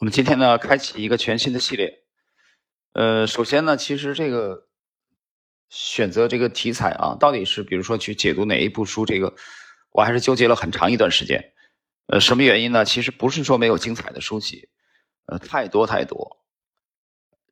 我们今天呢，开启一个全新的系列。呃，首先呢，其实这个选择这个题材啊，到底是比如说去解读哪一部书，这个我还是纠结了很长一段时间。呃，什么原因呢？其实不是说没有精彩的书籍，呃，太多太多。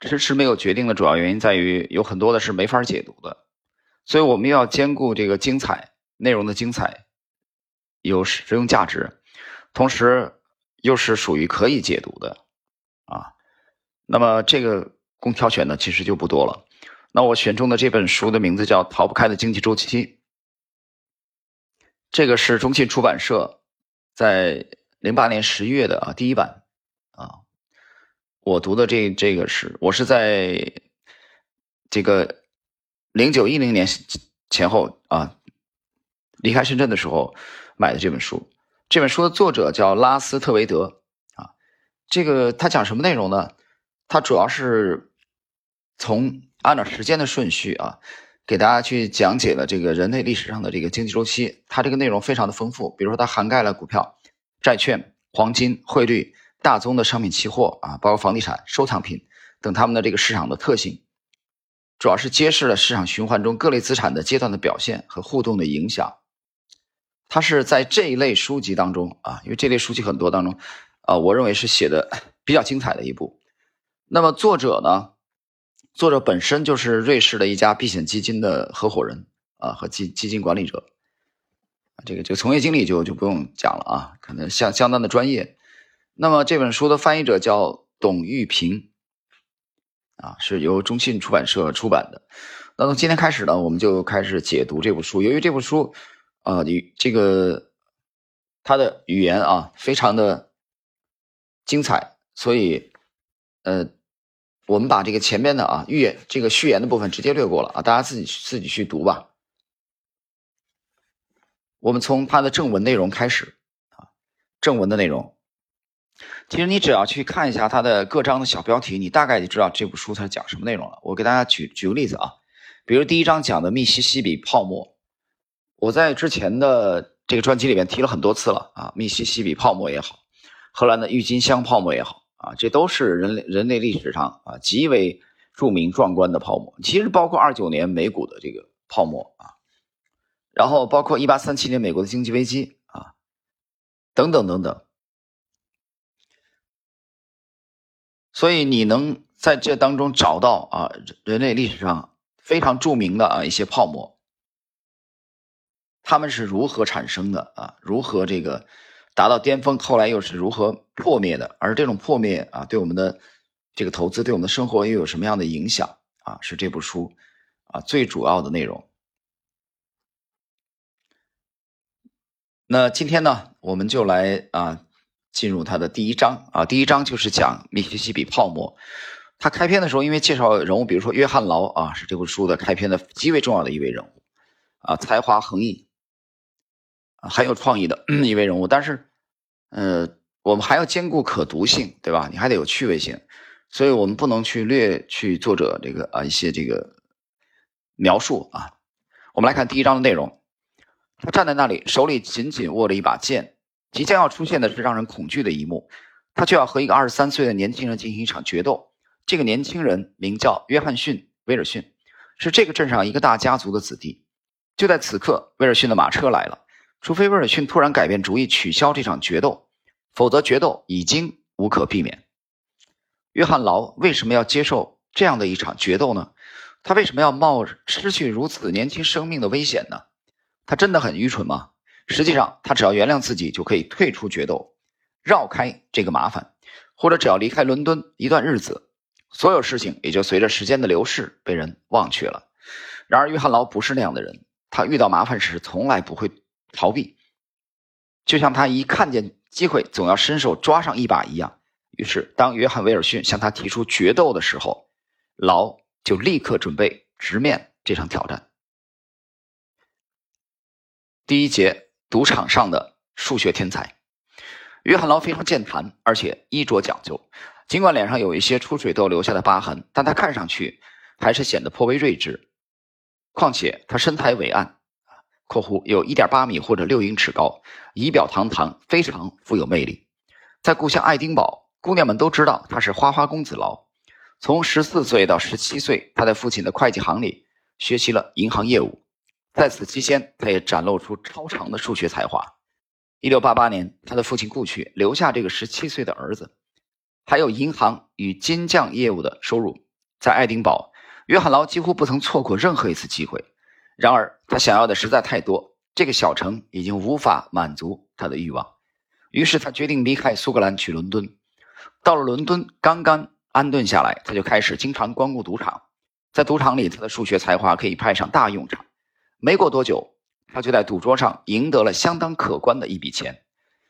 迟迟没有决定的主要原因在于，有很多的是没法解读的，所以我们要兼顾这个精彩内容的精彩，有实用价值，同时。又是属于可以解读的，啊，那么这个供挑选呢，其实就不多了。那我选中的这本书的名字叫《逃不开的经济周期》，这个是中信出版社在零八年十一月的啊第一版啊。我读的这这个是我是在这个零九一零年前后啊离开深圳的时候买的这本书。这本书的作者叫拉斯特维德啊，这个他讲什么内容呢？他主要是从按照时间的顺序啊，给大家去讲解了这个人类历史上的这个经济周期。它这个内容非常的丰富，比如说它涵盖了股票、债券、黄金、汇率、大宗的商品期货啊，包括房地产、收藏品等他们的这个市场的特性，主要是揭示了市场循环中各类资产的阶段的表现和互动的影响。他是在这一类书籍当中啊，因为这类书籍很多当中，啊，我认为是写的 比较精彩的一部。那么作者呢，作者本身就是瑞士的一家避险基金的合伙人啊和基基金管理者，这个这个从业经历就就不用讲了啊，可能相相当的专业。那么这本书的翻译者叫董玉平，啊，是由中信出版社出版的。那从今天开始呢，我们就开始解读这部书。由于这部书。啊，语这个他的语言啊，非常的精彩，所以呃，我们把这个前面的啊预言这个序言的部分直接略过了啊，大家自己自己去读吧。我们从他的正文内容开始啊，正文的内容，其实你只要去看一下他的各章的小标题，你大概就知道这部书它讲什么内容了。我给大家举举个例子啊，比如第一章讲的密西西比泡沫。我在之前的这个专辑里面提了很多次了啊，密西西比泡沫也好，荷兰的郁金香泡沫也好啊，这都是人类人类历史上啊极为著名壮观的泡沫。其实包括二九年美股的这个泡沫啊，然后包括一八三七年美国的经济危机啊，等等等等。所以你能在这当中找到啊人类历史上非常著名的啊一些泡沫。他们是如何产生的啊？如何这个达到巅峰？后来又是如何破灭的？而这种破灭啊，对我们的这个投资，对我们的生活又有什么样的影响啊？是这部书啊最主要的内容。那今天呢，我们就来啊进入它的第一章啊。第一章就是讲密西西比泡沫。它开篇的时候，因为介绍人物，比如说约翰劳啊，是这部书的开篇的极为重要的一位人物啊，才华横溢。很有创意的 一位人物，但是，呃，我们还要兼顾可读性，对吧？你还得有趣味性，所以我们不能去略去作者这个啊一些这个描述啊。我们来看第一章的内容，他站在那里，手里紧紧握着一把剑，即将要出现的是让人恐惧的一幕，他就要和一个二十三岁的年轻人进行一场决斗。这个年轻人名叫约翰逊·威尔逊，是这个镇上一个大家族的子弟。就在此刻，威尔逊的马车来了。除非威尔逊突然改变主意，取消这场决斗，否则决斗已经无可避免。约翰劳为什么要接受这样的一场决斗呢？他为什么要冒失去如此年轻生命的危险呢？他真的很愚蠢吗？实际上，他只要原谅自己，就可以退出决斗，绕开这个麻烦，或者只要离开伦敦一段日子，所有事情也就随着时间的流逝被人忘却了。然而，约翰劳不是那样的人，他遇到麻烦时从来不会。逃避，就像他一看见机会总要伸手抓上一把一样。于是，当约翰·威尔逊向他提出决斗的时候，劳就立刻准备直面这场挑战。第一节，赌场上的数学天才约翰·劳非常健谈，而且衣着讲究。尽管脸上有一些出水痘留下的疤痕，但他看上去还是显得颇为睿智。况且，他身材伟岸。（括弧有一点八米或者六英尺高，仪表堂堂，非常富有魅力。在故乡爱丁堡姑娘们都知道他是花花公子劳。从十四岁到十七岁，他在父亲的会计行里学习了银行业务。在此期间，他也展露出超长的数学才华。一六八八年，他的父亲故去，留下这个十七岁的儿子，还有银行与金匠业务的收入。在爱丁堡，约翰劳几乎不曾错过任何一次机会。然而，他想要的实在太多，这个小城已经无法满足他的欲望。于是，他决定离开苏格兰去伦敦。到了伦敦，刚刚安顿下来，他就开始经常光顾赌场。在赌场里，他的数学才华可以派上大用场。没过多久，他就在赌桌上赢得了相当可观的一笔钱。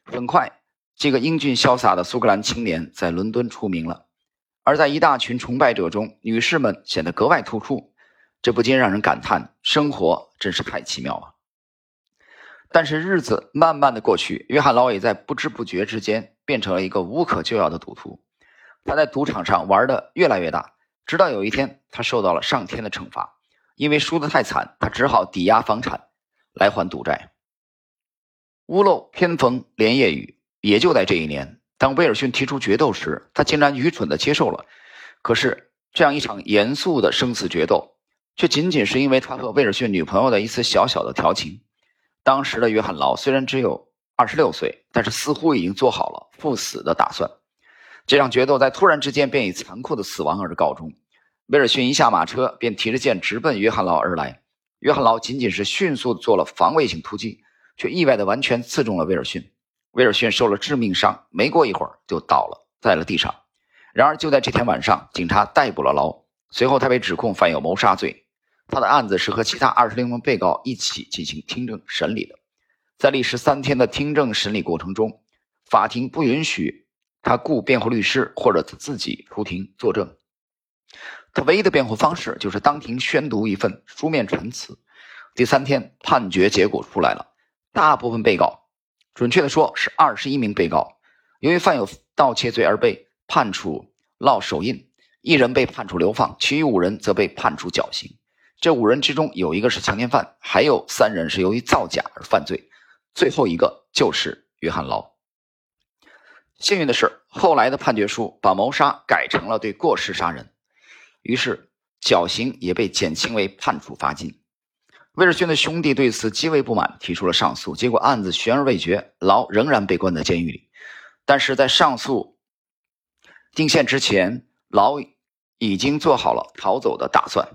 很快，这个英俊潇洒的苏格兰青年在伦敦出名了，而在一大群崇拜者中，女士们显得格外突出，这不禁让人感叹：生活真是太奇妙了。但是日子慢慢的过去，约翰劳也在不知不觉之间变成了一个无可救药的赌徒。他在赌场上玩的越来越大，直到有一天，他受到了上天的惩罚，因为输得太惨，他只好抵押房产。来还赌债。屋漏偏逢连夜雨，也就在这一年，当威尔逊提出决斗时，他竟然愚蠢的接受了。可是，这样一场严肃的生死决斗，却仅仅是因为他和威尔逊女朋友的一次小小的调情。当时的约翰劳虽然只有二十六岁，但是似乎已经做好了赴死的打算。这场决斗在突然之间便以残酷的死亡而告终。威尔逊一下马车，便提着剑直奔约翰劳而来。约翰劳仅仅是迅速做了防卫性突击，却意外的完全刺中了威尔逊。威尔逊受了致命伤，没过一会儿就倒了在了地上。然而就在这天晚上，警察逮捕了劳，随后他被指控犯有谋杀罪。他的案子是和其他二十六名被告一起进行听证审理的。在历时三天的听证审理过程中，法庭不允许他雇辩护律师或者他自己出庭作证。他唯一的辩护方式就是当庭宣读一份书面陈词。第三天，判决结果出来了，大部分被告，准确的说是二十一名被告，由于犯有盗窃罪而被判处烙手印，一人被判处流放，其余五人则被判处绞刑。这五人之中有一个是强奸犯，还有三人是由于造假而犯罪，最后一个就是约翰劳。幸运的是，后来的判决书把谋杀改成了对过失杀人。于是，绞刑也被减轻为判处罚金。威尔逊的兄弟对此极为不满，提出了上诉。结果案子悬而未决，劳仍然被关在监狱里。但是在上诉定线之前，劳已经做好了逃走的打算。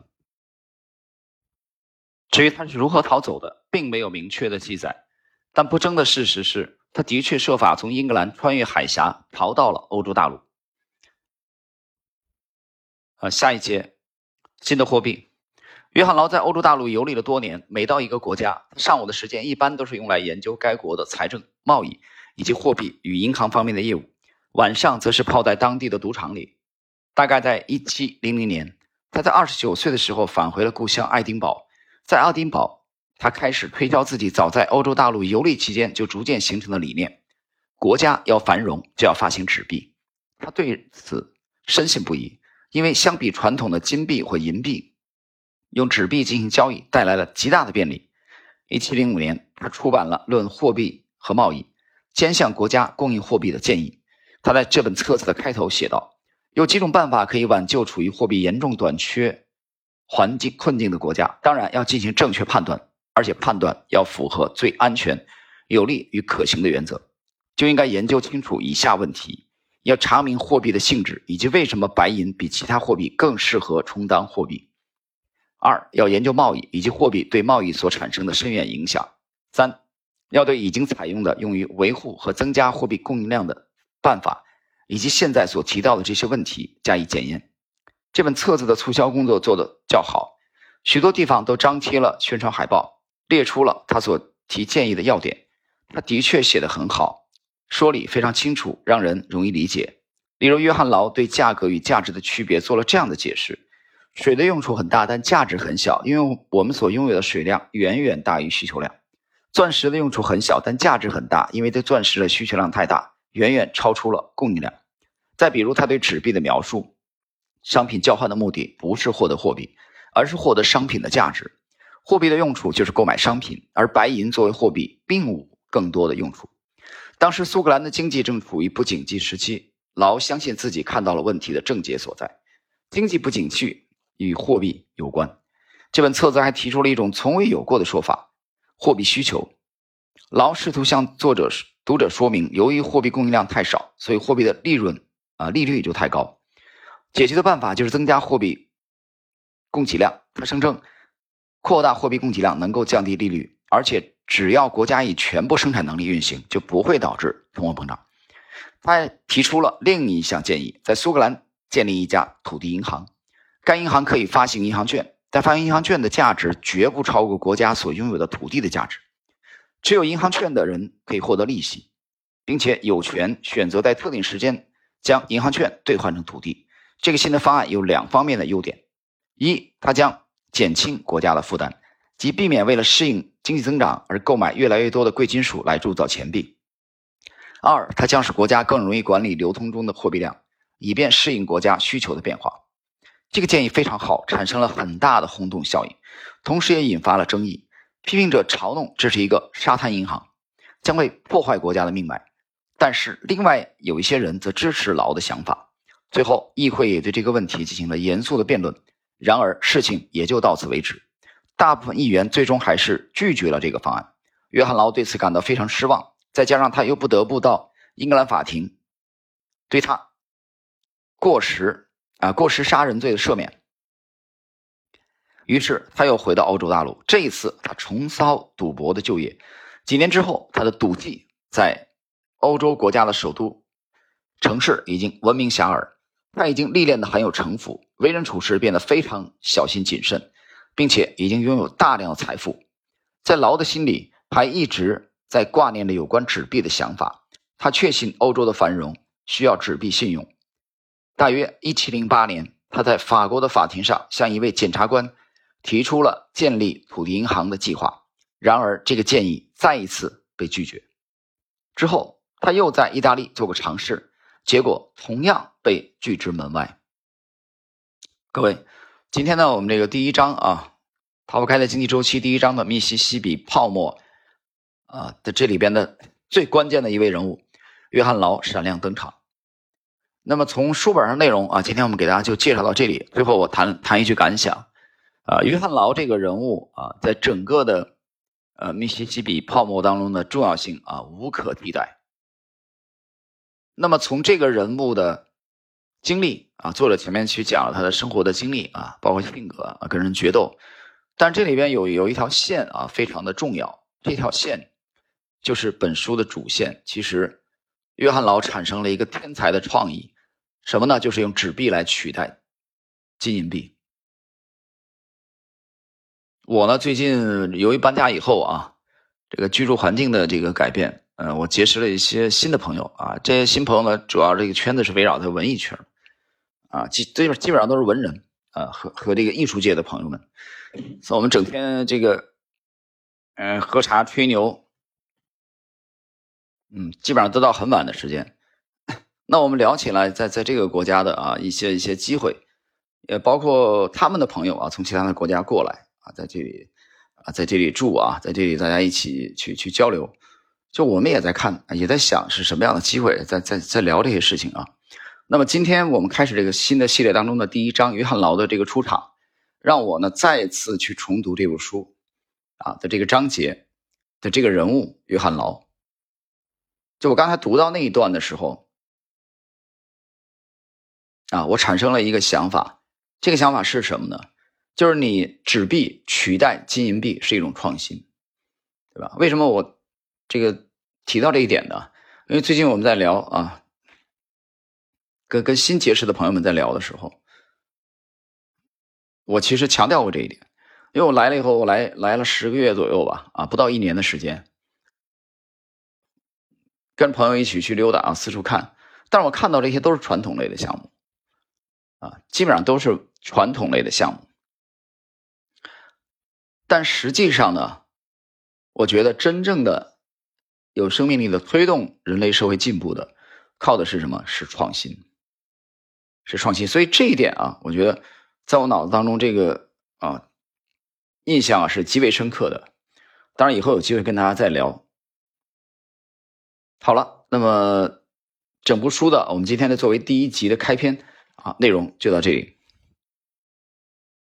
至于他是如何逃走的，并没有明确的记载。但不争的事实是，他的确设法从英格兰穿越海峡，逃到了欧洲大陆。啊，下一节，新的货币。约翰劳在欧洲大陆游历了多年，每到一个国家，上午的时间一般都是用来研究该国的财政、贸易以及货币与银行方面的业务，晚上则是泡在当地的赌场里。大概在一七零零年，他在二十九岁的时候返回了故乡爱丁堡。在爱丁堡，他开始推销自己早在欧洲大陆游历期间就逐渐形成的理念：国家要繁荣，就要发行纸币。他对此深信不疑。因为相比传统的金币或银币，用纸币进行交易带来了极大的便利。一七零五年，他出版了《论货币和贸易》，兼向国家供应货币的建议。他在这本册子的开头写道：“有几种办法可以挽救处于货币严重短缺环境困境的国家。当然要进行正确判断，而且判断要符合最安全、有利与可行的原则。就应该研究清楚以下问题。”要查明货币的性质以及为什么白银比其他货币更适合充当货币。二要研究贸易以及货币对贸易所产生的深远影响。三要对已经采用的用于维护和增加货币供应量的办法，以及现在所提到的这些问题加以检验。这本册子的促销工作做得较好，许多地方都张贴了宣传海报，列出了他所提建议的要点。他的确写得很好。说理非常清楚，让人容易理解。例如，约翰劳对价格与价值的区别做了这样的解释：水的用处很大，但价值很小，因为我们所拥有的水量远远大于需求量。钻石的用处很小，但价值很大，因为对钻石的需求量太大，远远超出了供应量。再比如，他对纸币的描述：商品交换的目的不是获得货币，而是获得商品的价值。货币的用处就是购买商品，而白银作为货币并无更多的用处。当时苏格兰的经济正处于不景气时期，劳相信自己看到了问题的症结所在，经济不景气与货币有关。这本册子还提出了一种从未有过的说法：货币需求。劳试图向作者读者说明，由于货币供应量太少，所以货币的利润啊利率就太高。解决的办法就是增加货币供给量。他声称，扩大货币供给量能够降低利率，而且只要国家以全部生产能力运行，就不会导致通货膨胀。他还提出了另一项建议，在苏格兰建立一家土地银行，该银行可以发行银行券，但发行银行券的价值绝不超过国家所拥有的土地的价值。持有银行券的人可以获得利息，并且有权选择在特定时间将银行券兑换成土地。这个新的方案有两方面的优点：一，它将减轻国家的负担，即避免为了适应经济增长而购买越来越多的贵金属来铸造钱币；二，它将使国家更容易管理流通中的货币量，以便适应国家需求的变化。这个建议非常好，产生了很大的轰动效应，同时也引发了争议。批评者嘲弄这是一个沙滩银行，将会破坏国家的命脉。但是，另外有一些人则支持劳的想法。最后，议会也对这个问题进行了严肃的辩论。然而，事情也就到此为止。大部分议员最终还是拒绝了这个方案。约翰劳对此感到非常失望，再加上他又不得不到英格兰法庭对他过失啊过失杀人罪的赦免。于是他又回到欧洲大陆，这一次他重操赌博的旧业。几年之后，他的赌技在欧洲国家的首都城市已经闻名遐迩。他已经历练的很有城府，为人处事变得非常小心谨慎，并且已经拥有大量的财富。在劳的心里，还一直在挂念着有关纸币的想法。他确信欧洲的繁荣需要纸币信用。大约1708年，他在法国的法庭上向一位检察官。提出了建立土地银行的计划，然而这个建议再一次被拒绝。之后，他又在意大利做过尝试，结果同样被拒之门外。各位，今天呢，我们这个第一章啊，逃不开的经济周期第一章的密西西比泡沫啊的这里边的最关键的一位人物约翰劳闪亮登场。那么从书本上内容啊，今天我们给大家就介绍到这里。最后我谈谈一句感想。啊，约翰劳这个人物啊，在整个的呃密西西比泡沫当中的重要性啊，无可替代。那么从这个人物的经历啊，作者前面去讲了他的生活的经历啊，包括性格啊，跟人决斗，但这里边有有一条线啊，非常的重要。这条线就是本书的主线。其实，约翰劳产生了一个天才的创意，什么呢？就是用纸币来取代金银币。我呢，最近由于搬家以后啊，这个居住环境的这个改变，嗯，我结识了一些新的朋友啊。这些新朋友呢，主要这个圈子是围绕在文艺圈啊，基基本基本上都是文人啊，和和这个艺术界的朋友们。所以我们整天这个，嗯，喝茶吹牛，嗯，基本上都到很晚的时间。那我们聊起来，在在这个国家的啊一些一些机会，也包括他们的朋友啊，从其他的国家过来。啊，在这里，啊，在这里住啊，在这里大家一起去去交流，就我们也在看，也在想是什么样的机会，在在在聊这些事情啊。那么今天我们开始这个新的系列当中的第一章，约翰劳的这个出场，让我呢再次去重读这部书啊的这个章节的这个人物约翰劳。就我刚才读到那一段的时候，啊，我产生了一个想法，这个想法是什么呢？就是你纸币取代金银币是一种创新，对吧？为什么我这个提到这一点呢？因为最近我们在聊啊，跟跟新结识的朋友们在聊的时候，我其实强调过这一点。因为我来了以后，我来来了十个月左右吧，啊，不到一年的时间，跟朋友一起去溜达啊，四处看。但是我看到这些都是传统类的项目，啊，基本上都是传统类的项目。但实际上呢，我觉得真正的有生命力的推动人类社会进步的，靠的是什么？是创新，是创新。所以这一点啊，我觉得在我脑子当中这个啊印象啊是极为深刻的。当然以后有机会跟大家再聊。好了，那么整部书的我们今天的作为第一集的开篇啊，内容就到这里。